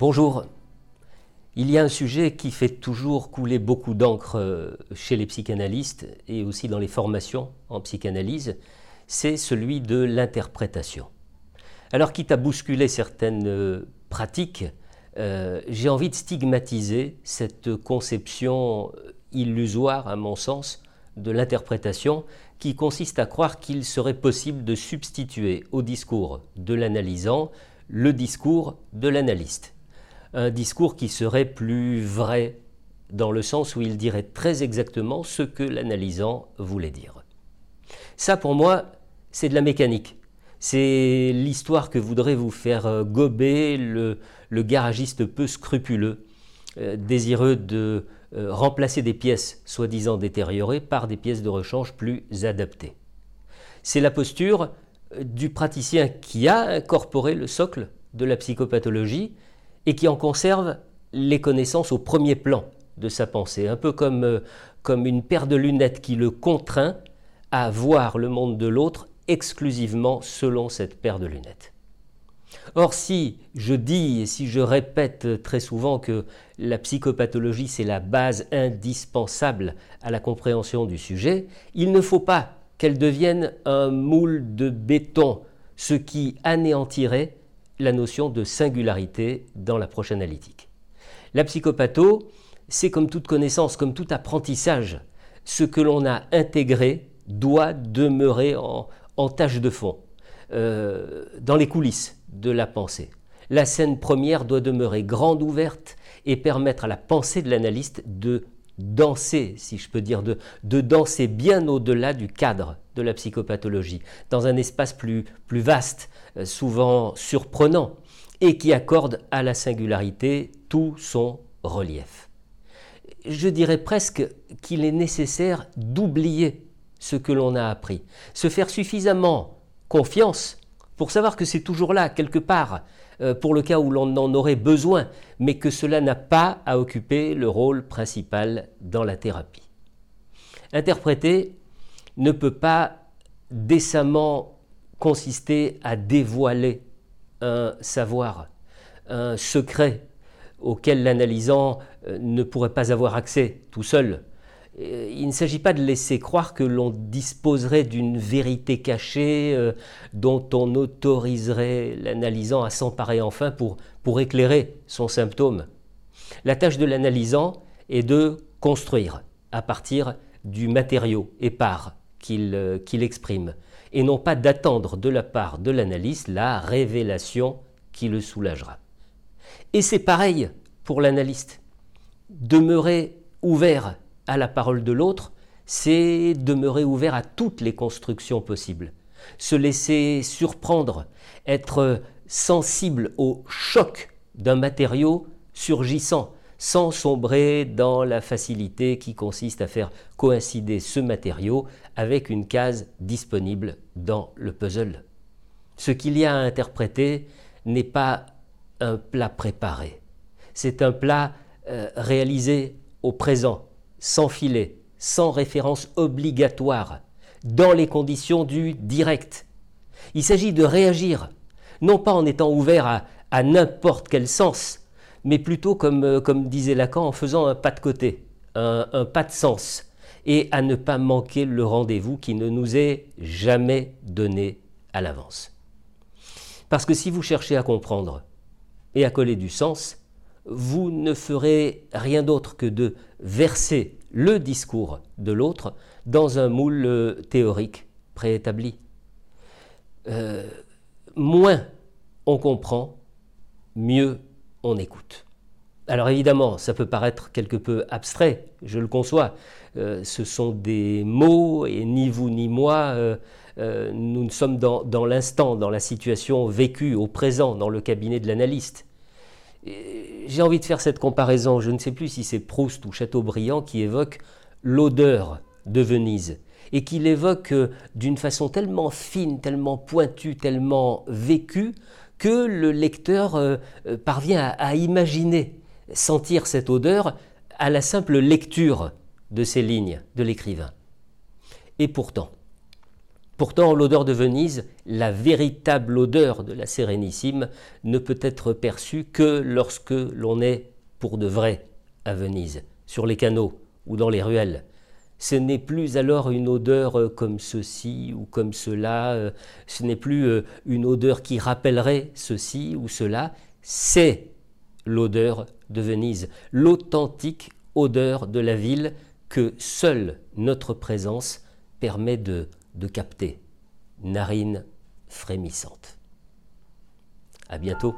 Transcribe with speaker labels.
Speaker 1: Bonjour. Il y a un sujet qui fait toujours couler beaucoup d'encre euh, chez les psychanalystes et aussi dans les formations en psychanalyse, c'est celui de l'interprétation. Alors quitte à bousculer certaines euh, pratiques, euh, j'ai envie de stigmatiser cette conception illusoire, à mon sens, de l'interprétation qui consiste à croire qu'il serait possible de substituer au discours de l'analysant le discours de l'analyste un discours qui serait plus vrai, dans le sens où il dirait très exactement ce que l'analysant voulait dire. Ça, pour moi, c'est de la mécanique. C'est l'histoire que voudrait vous faire euh, gober le, garagiste peu scrupuleux, euh, désireux de euh, remplacer des pièces soi-disant détériorées par des pièces de rechange plus adaptées. C'est la posture du praticien qui a incorporé le socle de la psychopathologie et qui en conserve les connaissances au premier plan de sa pensée, un peu comme, euh, comme une paire de lunettes qui le contraint à voir le monde de l'autre exclusivement selon cette paire de lunettes. Or, si je dis et si je répète très souvent que la psychopathologie c'est la base indispensable à la compréhension du sujet, il ne faut pas qu'elle devienne un moule de béton, ce qui anéantirait la notion de singularité dans l'approche analytique. La psychopatho, c'est comme toute connaissance, comme tout apprentissage, ce que l'on a intégré doit demeurer en, tâche de fond, euh, dans les coulisses de la pensée. La scène première doit demeurer grande ouverte et permettre à la pensée de l'analyste de danser, si je peux dire, de, de danser bien au-delà du cadre de la psychopathologie, dans un espace plus, plus vaste, euh, souvent surprenant, et qui accorde à la singularité tout son relief. Je dirais presque qu'il est nécessaire d'oublier ce que l'on a appris, se faire suffisamment confiance pour savoir que c'est toujours là, quelque part, euh, pour le cas où l'on en aurait besoin, mais que cela n'a pas à occuper le rôle principal dans la thérapie. Interpréter ne peut pas décemment consister à dévoiler un savoir, un secret auquel l'analysant euh, ne pourrait pas avoir accès tout seul, il ne s'agit pas de laisser croire que l'on disposerait d'une vérité cachée euh, dont on autoriserait l'analysant à s'emparer enfin pour, pour éclairer son symptôme. La tâche de l'analysant est de construire à partir du matériau épars qu'il euh, qu'il exprime, et non pas d'attendre de la part de l'analyste la révélation qui le soulagera. Et c'est pareil pour l'analyste. Demeurer ouvert à la parole de l'autre, c'est demeurer ouvert à toutes les constructions possibles, se laisser surprendre, être sensible au choc d'un matériau surgissant, sans sombrer dans la facilité qui consiste à faire coïncider ce matériau avec une case disponible dans le puzzle. Ce qu'il y a à interpréter n'est pas un plat préparé, c'est un plat euh, réalisé au présent, sans filet, sans référence obligatoire, dans les conditions du direct. Il s'agit de réagir, non pas en étant ouvert à, n'importe quel sens, mais plutôt comme, euh, comme, disait Lacan en faisant un pas de côté, un, un pas de sens, et à ne pas manquer le rendez-vous qui ne nous est jamais donné à l'avance. Parce que si vous cherchez à comprendre et à coller du sens, vous ne ferez rien d'autre que de verser le discours de l'autre dans un moule euh, théorique préétabli. Euh, moins on comprend, mieux on écoute. Alors évidemment, ça peut paraître quelque peu abstrait, je le conçois. Euh, ce sont des mots et ni vous ni moi, nous sommes dans, dans l'instant, dans la situation vécue au présent, dans le cabinet de l'analyste j'ai envie de faire cette comparaison. Je ne sais plus si c'est Proust ou Chateaubriand qui évoque l'odeur de Venise et qui l'évoque euh, d'une façon tellement fine, tellement pointue, tellement vécue que le lecteur euh, euh, parvient à, imaginer sentir cette odeur à la simple lecture de ces lignes de l'écrivain. Et pourtant, Pourtant, l'odeur de Venise, la véritable odeur de la Sérénissime, ne peut être perçue que lorsque l'on est pour de vrai à Venise, sur les canaux ou dans les ruelles. Ce n'est plus alors une odeur euh, comme ceci ou comme cela, euh, ce n'est plus euh, une odeur qui rappellerait ceci ou cela, c'est l'odeur de Venise, l'authentique odeur de la ville que seule notre présence permet de, de capter. Narine frémissante. À bientôt.